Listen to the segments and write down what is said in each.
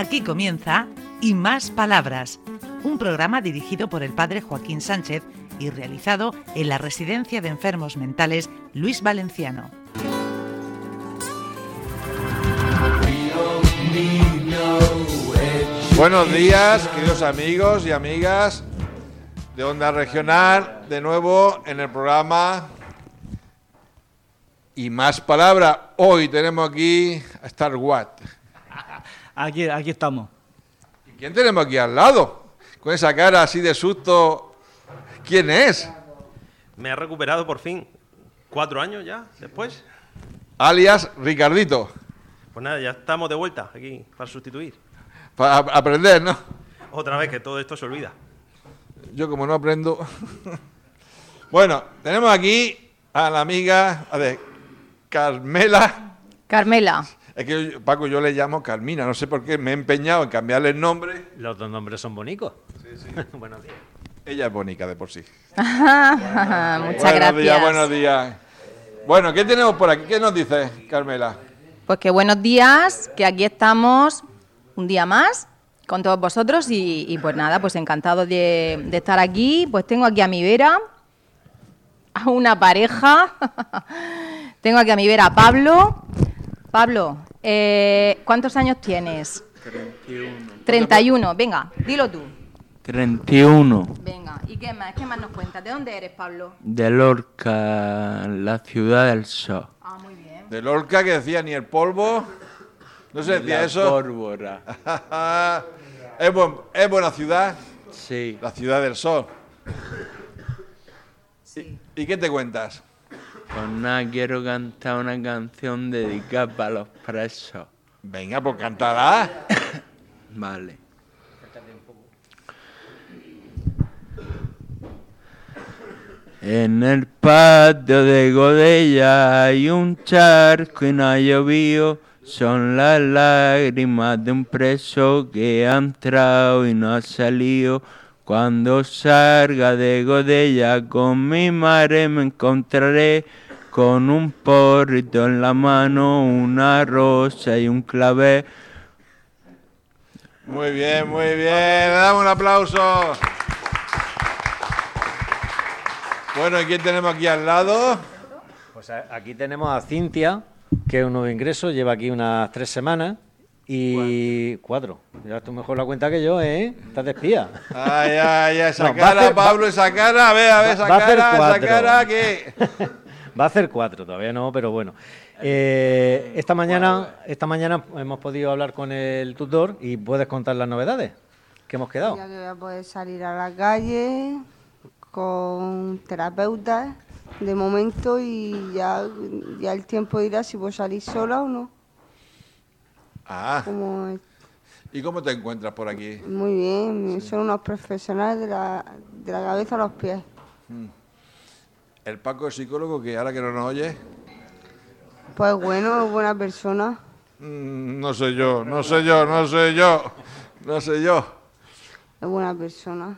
Aquí comienza Y Más Palabras, un programa dirigido por el padre Joaquín Sánchez y realizado en la Residencia de Enfermos Mentales Luis Valenciano. Buenos días, queridos amigos y amigas de Onda Regional, de nuevo en el programa Y Más Palabras. Hoy tenemos aquí a Star Watt. Aquí, aquí estamos. ¿Y quién tenemos aquí al lado? Con esa cara así de susto. ¿Quién es? Me he recuperado por fin. Cuatro años ya después. Alias Ricardito. Pues nada, ya estamos de vuelta aquí para sustituir. Para ap- aprender, ¿no? Otra vez que todo esto se olvida. Yo como no aprendo. bueno, tenemos aquí a la amiga a ver, Carmela. Carmela, Es que yo- Paco yo le llamo Carmina, no sé por qué me he empeñado en cambiarle el nombre. Los dos nombres son bonitos. Buenos días. Ella es bonita de por sí. muchas buenos gracias. días, buenos días. Bueno, ¿qué tenemos por aquí? ¿Qué nos dice Carmela? Pues que buenos días, que aquí estamos un día más con todos vosotros y, y pues nada, pues encantado de, de estar aquí. Pues tengo aquí a mi vera, a una pareja. tengo aquí a mi vera a Pablo. Pablo, eh, ¿cuántos años tienes? 31. 31. Venga, dilo tú. 31. Venga, ¿y qué más? ¿Qué más nos cuentas? ¿De dónde eres, Pablo? De Lorca, la ciudad del sol. Ah, muy bien. De Lorca que decía ni el polvo. ¿No se decía La eso? pólvora. es, buen- es buena ciudad, Sí. la ciudad del sol. Sí. ¿Y qué te cuentas? Pues nada, quiero cantar una canción dedicada para los presos. Venga, pues cantará. Vale. En el patio de Godella hay un charco y no ha llovido. Son las lágrimas de un preso que ha entrado y no ha salido. Cuando salga de Godella con mi madre me encontraré con un porrito en la mano, una rosa y un clavel. Muy bien, muy bien. Le damos un aplauso. Bueno, ¿y quién tenemos aquí al lado? Pues a- aquí tenemos a Cintia, que es un nuevo ingreso, lleva aquí unas tres semanas. Y cuatro. Ya tú mejor la cuenta que yo, ¿eh? Estás de espía. Ay, ay, ay, esa No, cara, hacer- Pablo, esa cara. A ver, a ver, esa cara, esa cara que... Va a hacer cuatro, todavía no, pero bueno. Eh, esta mañana, esta mañana hemos podido hablar con el tutor y puedes contar las novedades que hemos quedado. Ya que voy a poder salir a la calle con terapeutas de momento y ya, ya el tiempo dirá si puedo salir sola o no. Ah, Como ¿y cómo te encuentras por aquí? muy bien, son unos profesionales de la, de la cabeza a los pies. El Paco es psicólogo que ahora que no nos oye, Pues bueno, es buena persona. mm, no sé yo, no sé yo, no sé yo, no sé yo. Es buena persona.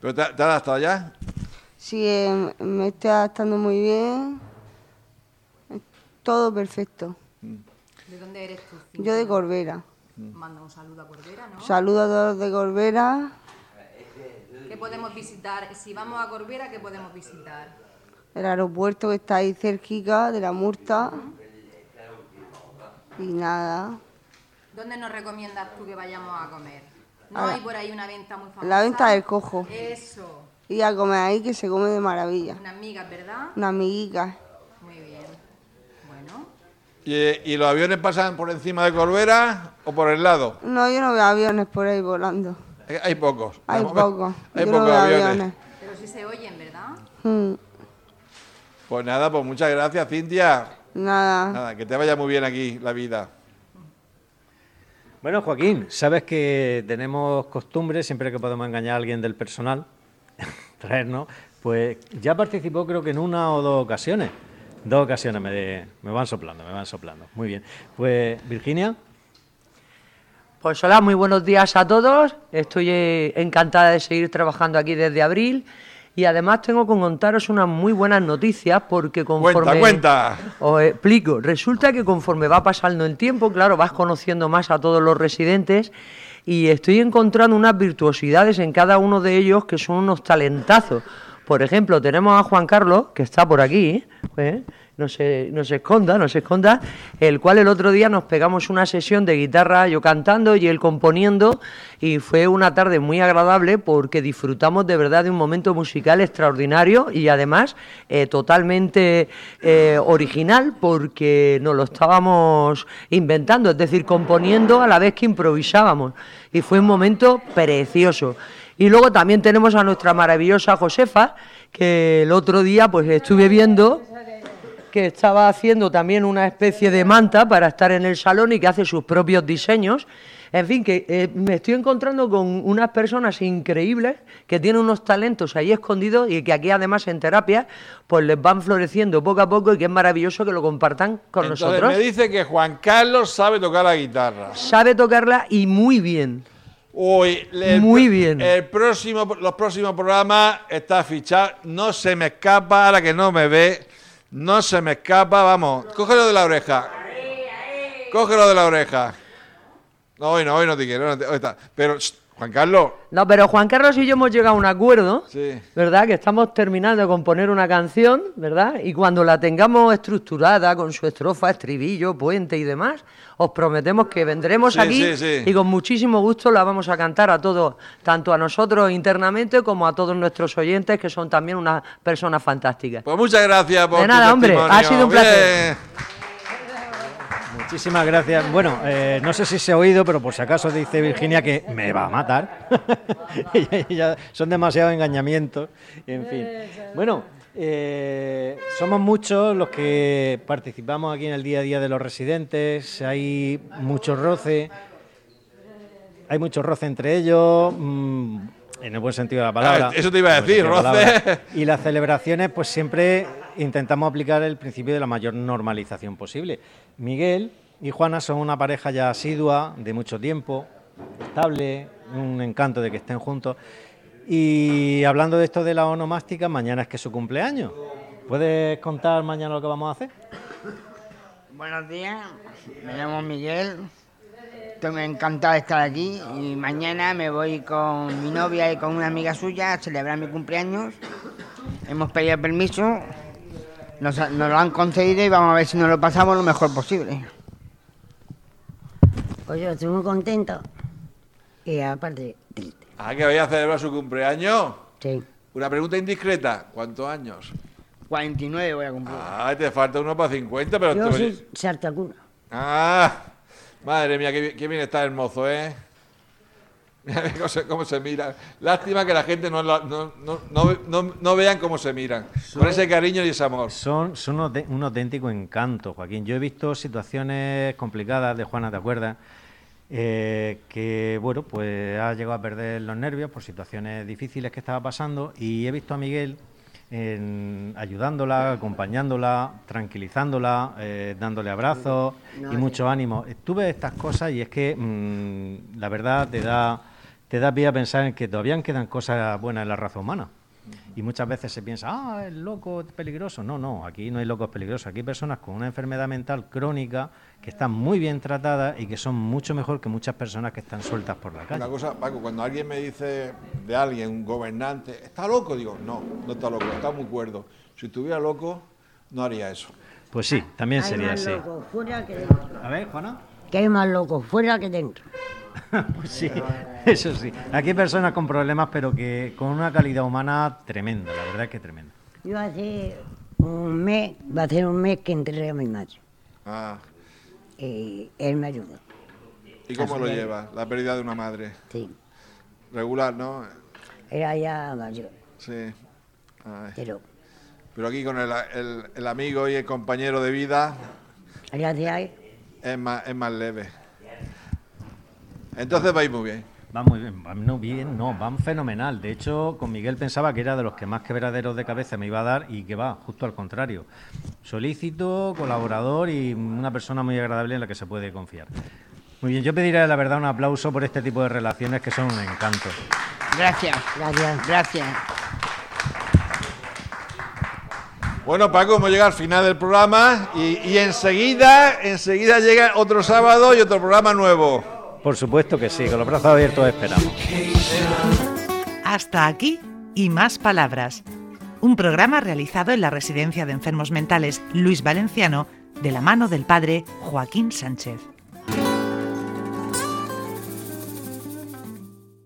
¿Pero te, te has adaptado ya? Sí, eh, me estoy adaptando muy bien. Todo perfecto. ¿De dónde eres tú? Yo de Corbera. Manda un saludo a Corbera, ¿no? Saludo a todos de Corbera. ¿Qué podemos visitar? Si vamos a Corbera, ¿qué podemos visitar? el aeropuerto que está ahí cerquica de la Murta. Y nada. ¿Dónde nos recomiendas tú que vayamos a comer? ¿No A hay por ahí una venta muy famosa? La venta del cojo. Eso. Y a comer ahí que se come de maravilla. Unas migas, ¿verdad? Una amiguica. ¿Y, y los aviones pasan por encima de Corbera o por el lado? No, yo no veo aviones por ahí volando. Eh, Hay pocos. Hay pocos. Hay Yo no pocos veo aviones. aviones. Pero sí se oyen, ¿verdad? Mm, Pues nada, pues muchas gracias, Cintia. Nada. Nada, que te vaya muy bien aquí la vida. Bueno, Joaquín, sabes que tenemos costumbre, siempre que podemos engañar a alguien del personal, traernos, pues ya participó creo que en una o dos ocasiones. Dos ocasiones me, me van soplando, me van soplando. Muy bien. Pues, Virginia, Pues hola, muy buenos días a todos. Estoy eh, encantada de seguir trabajando aquí desde abril Y además tengo que contaros unas muy buenas noticias porque conforme... Cuenta, cuenta. Os explico. Resulta que conforme va pasando el tiempo, claro, vas conociendo más a todos los residentes y estoy encontrando unas virtuosidades en cada uno de ellos que son unos talentazos. Por ejemplo, tenemos a Juan Carlos, que está por aquí, ¿eh? no se, no se esconda, no se esconda, el cual el otro día nos pegamos una sesión de guitarra, yo cantando y él componiendo, y fue una tarde muy agradable porque disfrutamos de verdad de un momento musical extraordinario y además eh, totalmente eh, original porque nos lo estábamos inventando, es decir, componiendo a la vez que improvisábamos, y fue un momento precioso. Y luego también tenemos a nuestra maravillosa Josefa, que el otro día pues estuve viendo que estaba haciendo también una especie de manta para estar en el salón y que hace sus propios diseños. En fin, que eh, me estoy encontrando con unas personas increíbles que tienen unos talentos ahí escondidos y que aquí además en terapia pues les van floreciendo poco a poco y que es maravilloso que lo compartan con Entonces nosotros. me dice que Juan Carlos sabe tocar la guitarra. Sabe tocarla y muy bien. Uy, el Muy bien. El próximo, los próximos programas está fichado. No se me escapa, ahora que no me ve. No se me escapa, vamos. Cógelo de la oreja. Cógelo de la oreja. No, hoy no, hoy no te quiero. no te- hoy está. Pero, shh, Juan Carlos. No, pero Juan Carlos y yo hemos llegado a un acuerdo, Sí. ¿verdad? Que estamos terminando de componer una canción, ¿verdad? Y cuando la tengamos estructurada con su estrofa, estribillo, puente y demás, os prometemos que vendremos Sí, aquí sí, y con muchísimo gusto la vamos a cantar a todos, tanto a nosotros internamente como a todos nuestros oyentes, que son también unas personas fantásticas. Pues muchas gracias por De tu nada, hombre, ha sido un placer. Bien. Muchísimas gracias. Bueno, eh, no sé si se ha oído, pero por si acaso dice Virginia que me va a matar. Ya son demasiados engañamientos. En fin. Bueno, eh, somos muchos los que participamos aquí en el día a día de los residentes. Hay mucho roce. Hay mucho roce entre ellos. mm, en el buen sentido de la palabra. Ah, eso te iba a decir, de roce. Y las celebraciones, pues siempre intentamos aplicar el principio de la mayor normalización posible. Miguel y Juana son una pareja ya asidua, de mucho tiempo, estable, un encanto de que estén juntos. Y hablando de esto de la onomástica, mañana es que es su cumpleaños. ¿Puedes contar mañana lo que vamos a hacer? Buenos días, me llamo Miguel. Estoy encantado de estar aquí y mañana me voy con mi novia y con una amiga suya a celebrar mi cumpleaños. Hemos pedido permiso, nos, nos lo han concedido y vamos a ver si nos lo pasamos lo mejor posible. Pues yo estoy muy contento. Y aparte, triste. Ah, que vaya a celebrar su cumpleaños. Sí. Una pregunta indiscreta. ¿Cuántos años? 49 voy a cumplir. Ah, te falta uno para 50, pero... Yo te- soy sartacuna. Ah, madre mía, qué, bien- qué bien está el mozo, ¿eh? Mira cómo se, cómo se mira. Lástima que la gente no, no, no, no, no- no vean cómo se miran. Con ese cariño y ese amor. Son, son un auténtico encanto, Joaquín. Yo he visto situaciones complicadas de Juana, ¿te acuerdas? Eh, que, bueno, pues ha llegado a perder los nervios por situaciones difíciles que estaba pasando y he visto a Miguel en- ayudándola, acompañándola, tranquilizándola, eh, dándole abrazos No, y mucho ánimo. Tuve estas cosas y es que mm, la verdad te da, te da pie a pensar en que todavía quedan cosas buenas en la raza humana. Y muchas veces se piensa, ah, el loco es peligroso. No, no, aquí no hay locos peligrosos. Aquí hay personas con una enfermedad mental crónica que están muy bien tratadas y que son mucho mejor que muchas personas que están sueltas por la Una calle. cosa, Paco, cuando alguien me dice de alguien, un gobernante, ¿está loco? Digo, no, no está loco, está muy cuerdo. Si estuviera loco, no haría eso. Pues sí, también sería así. A ver, Juana. Que hay más locos fuera que dentro. Pues sí, eso sí. Aquí hay personas con problemas, pero que con una calidad humana tremenda, la verdad es que tremenda. Yo hace un mes, va a ser un mes que enterré a mi madre. Ah, Y él me ayudó. ¿y cómo Así lo es. lleva? La pérdida de una madre. Sí. Regular, ¿no? Era ya mayor. Sí. Ay. Pero Pero aquí con el, el- el amigo y el compañero de vida gracias es más, es más leve. Entonces vais muy bien. Va muy bien, va no bien, no, van fenomenal. De hecho, con Miguel pensaba que era de los que más quebraderos de cabeza me iba a dar y que va, justo al contrario. Solícito, colaborador y una persona muy agradable en la que se puede confiar. Muy bien, yo pediré la verdad un aplauso por este tipo de relaciones que son un encanto. Gracias, gracias. gracias. Bueno, Paco, hemos llegado al final del programa y, y enseguida, enseguida llega otro sábado y otro programa nuevo. Por supuesto que sí, con los brazos abiertos esperamos. Hasta aquí y más palabras. Un programa realizado en la Residencia de Enfermos Mentales Luis Valenciano de la mano del padre Joaquín Sánchez.